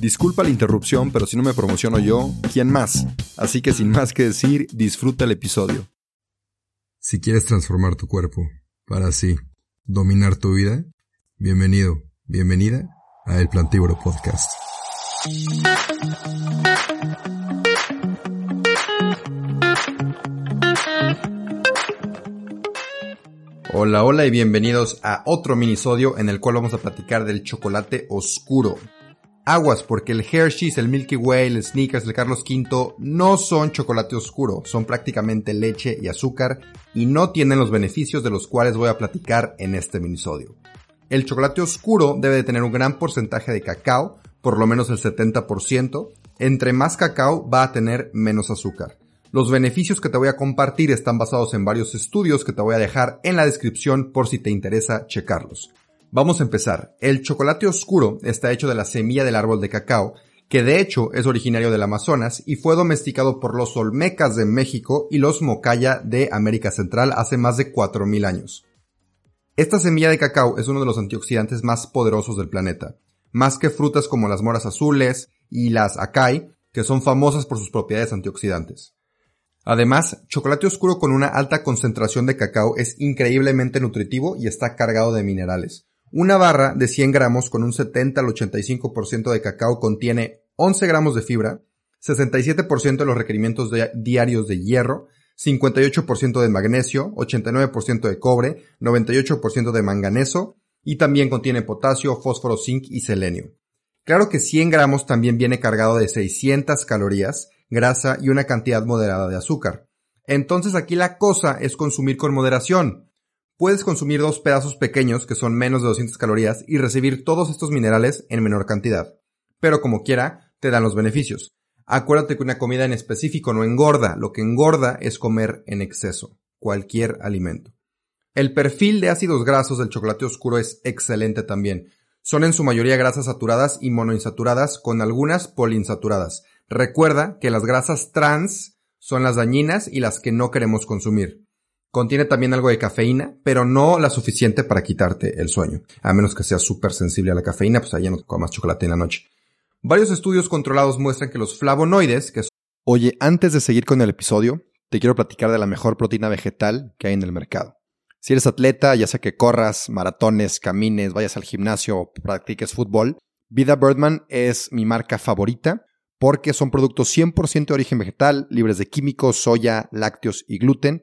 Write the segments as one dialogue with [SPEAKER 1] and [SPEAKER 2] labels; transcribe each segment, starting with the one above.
[SPEAKER 1] Disculpa la interrupción, pero si no me promociono yo, ¿quién más? Así que sin más que decir, disfruta el episodio.
[SPEAKER 2] Si quieres transformar tu cuerpo para así dominar tu vida, bienvenido, bienvenida a El Plantívoro Podcast.
[SPEAKER 1] Hola, hola y bienvenidos a otro minisodio en el cual vamos a platicar del chocolate oscuro. Aguas, porque el Hershey's, el Milky Way, el Snickers, el Carlos V no son chocolate oscuro, son prácticamente leche y azúcar y no tienen los beneficios de los cuales voy a platicar en este minisodio. El chocolate oscuro debe de tener un gran porcentaje de cacao, por lo menos el 70%. Entre más cacao va a tener menos azúcar. Los beneficios que te voy a compartir están basados en varios estudios que te voy a dejar en la descripción por si te interesa checarlos. Vamos a empezar. El chocolate oscuro está hecho de la semilla del árbol de cacao, que de hecho es originario del Amazonas y fue domesticado por los olmecas de México y los mocaya de América Central hace más de 4.000 años. Esta semilla de cacao es uno de los antioxidantes más poderosos del planeta, más que frutas como las moras azules y las acai, que son famosas por sus propiedades antioxidantes. Además, chocolate oscuro con una alta concentración de cacao es increíblemente nutritivo y está cargado de minerales. Una barra de 100 gramos con un 70 al 85% de cacao contiene 11 gramos de fibra, 67% de los requerimientos diarios de hierro, 58% de magnesio, 89% de cobre, 98% de manganeso y también contiene potasio, fósforo, zinc y selenio. Claro que 100 gramos también viene cargado de 600 calorías, grasa y una cantidad moderada de azúcar. Entonces aquí la cosa es consumir con moderación puedes consumir dos pedazos pequeños que son menos de 200 calorías y recibir todos estos minerales en menor cantidad. Pero como quiera, te dan los beneficios. Acuérdate que una comida en específico no engorda, lo que engorda es comer en exceso, cualquier alimento. El perfil de ácidos grasos del chocolate oscuro es excelente también. Son en su mayoría grasas saturadas y monoinsaturadas con algunas poliinsaturadas. Recuerda que las grasas trans son las dañinas y las que no queremos consumir. Contiene también algo de cafeína, pero no la suficiente para quitarte el sueño. A menos que seas súper sensible a la cafeína, pues allá no comas chocolate en la noche. Varios estudios controlados muestran que los flavonoides, que son... Oye, antes de seguir con el episodio, te quiero platicar de la mejor proteína vegetal que hay en el mercado. Si eres atleta, ya sea que corras, maratones, camines, vayas al gimnasio o practiques fútbol, Vida Birdman es mi marca favorita porque son productos 100% de origen vegetal, libres de químicos, soya, lácteos y gluten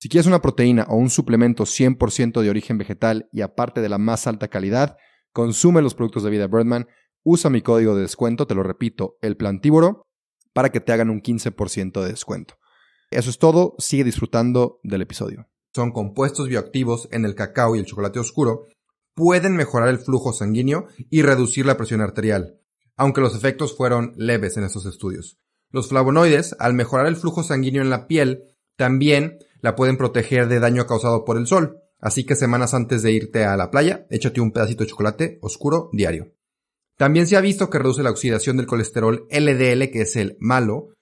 [SPEAKER 1] Si quieres una proteína o un suplemento 100% de origen vegetal y aparte de la más alta calidad, consume los productos de vida Birdman, usa mi código de descuento, te lo repito, el plantívoro, para que te hagan un 15% de descuento. Eso es todo, sigue disfrutando del episodio.
[SPEAKER 2] Son compuestos bioactivos en el cacao y el chocolate oscuro, pueden mejorar el flujo sanguíneo y reducir la presión arterial, aunque los efectos fueron leves en estos estudios. Los flavonoides, al mejorar el flujo sanguíneo en la piel, también la pueden proteger de daño causado por el sol. Así que semanas antes de irte a la playa, échate un pedacito de chocolate oscuro diario. También se ha visto que reduce la oxidación del colesterol LDL, que es el malo,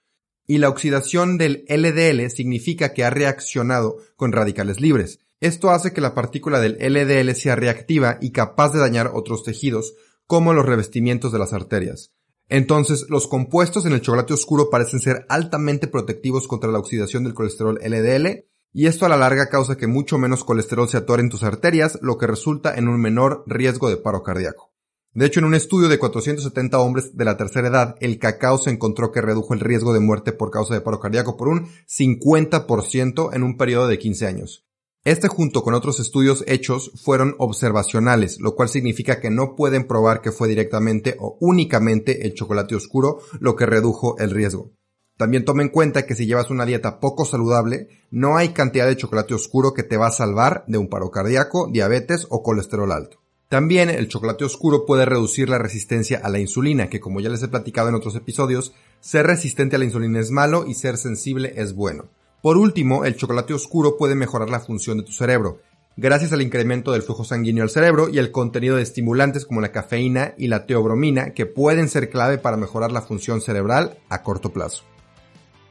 [SPEAKER 2] y la oxidación del LDL significa que ha reaccionado con radicales libres, Esto hace que la partícula del LDL sea reactiva y capaz de dañar otros tejidos, como los revestimientos de las arterias. Entonces, los compuestos en el chocolate oscuro parecen ser altamente protectivos contra la oxidación del colesterol LDL, y esto a la larga causa que mucho menos colesterol se atore en tus arterias, lo que resulta en un menor riesgo de paro cardíaco. De hecho, en un estudio de 470 hombres de la tercera edad, el cacao se encontró que redujo el riesgo de muerte por causa de paro cardíaco por un 50% en un periodo de 15 años. Este junto con otros estudios hechos fueron observacionales, lo cual significa que no pueden probar que fue directamente o únicamente el chocolate oscuro lo que redujo el riesgo. También toma en cuenta que si llevas una dieta poco saludable, no hay cantidad de chocolate oscuro que te va a salvar de un paro cardíaco, diabetes o colesterol alto. También el chocolate oscuro puede reducir la resistencia a la insulina, que como ya les he platicado en otros episodios, ser resistente a la insulina es malo y ser sensible es bueno. Por último, el chocolate oscuro puede mejorar la función de tu cerebro, gracias al incremento del flujo sanguíneo al cerebro y el contenido de estimulantes como la cafeína y la teobromina que pueden ser clave para mejorar la función cerebral a corto plazo.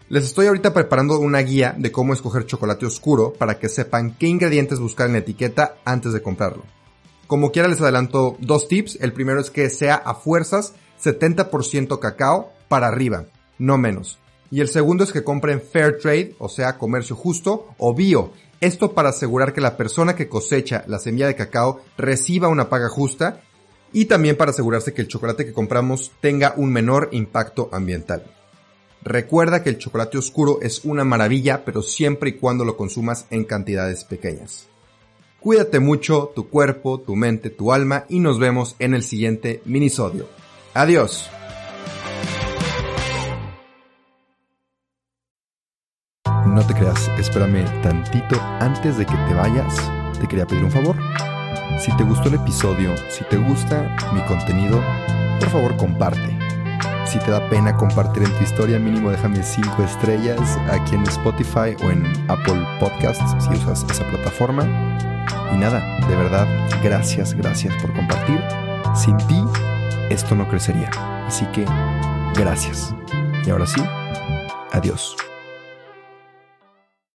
[SPEAKER 2] Les estoy ahorita preparando una guía de cómo escoger chocolate oscuro para que sepan qué ingredientes buscar en la etiqueta antes de comprarlo. Como quiera les adelanto dos tips. El primero es que sea a fuerzas 70% cacao para arriba, no menos. Y el segundo es que compren fair trade, o sea, comercio justo o bio. Esto para asegurar que la persona que cosecha la semilla de cacao reciba una paga justa y también para asegurarse que el chocolate que compramos tenga un menor impacto ambiental. Recuerda que el chocolate oscuro es una maravilla, pero siempre y cuando lo consumas en cantidades pequeñas. Cuídate mucho, tu cuerpo, tu mente, tu alma y nos vemos en el siguiente minisodio. Adiós.
[SPEAKER 1] No te creas, espérame tantito antes de que te vayas. Te quería pedir un favor. Si te gustó el episodio, si te gusta mi contenido, por favor comparte. Si te da pena compartir en tu historia, mínimo déjame 5 estrellas aquí en Spotify o en Apple Podcasts si usas esa plataforma. Y nada, de verdad, gracias, gracias por compartir. Sin ti, esto no crecería. Así que, gracias. Y ahora sí, adiós.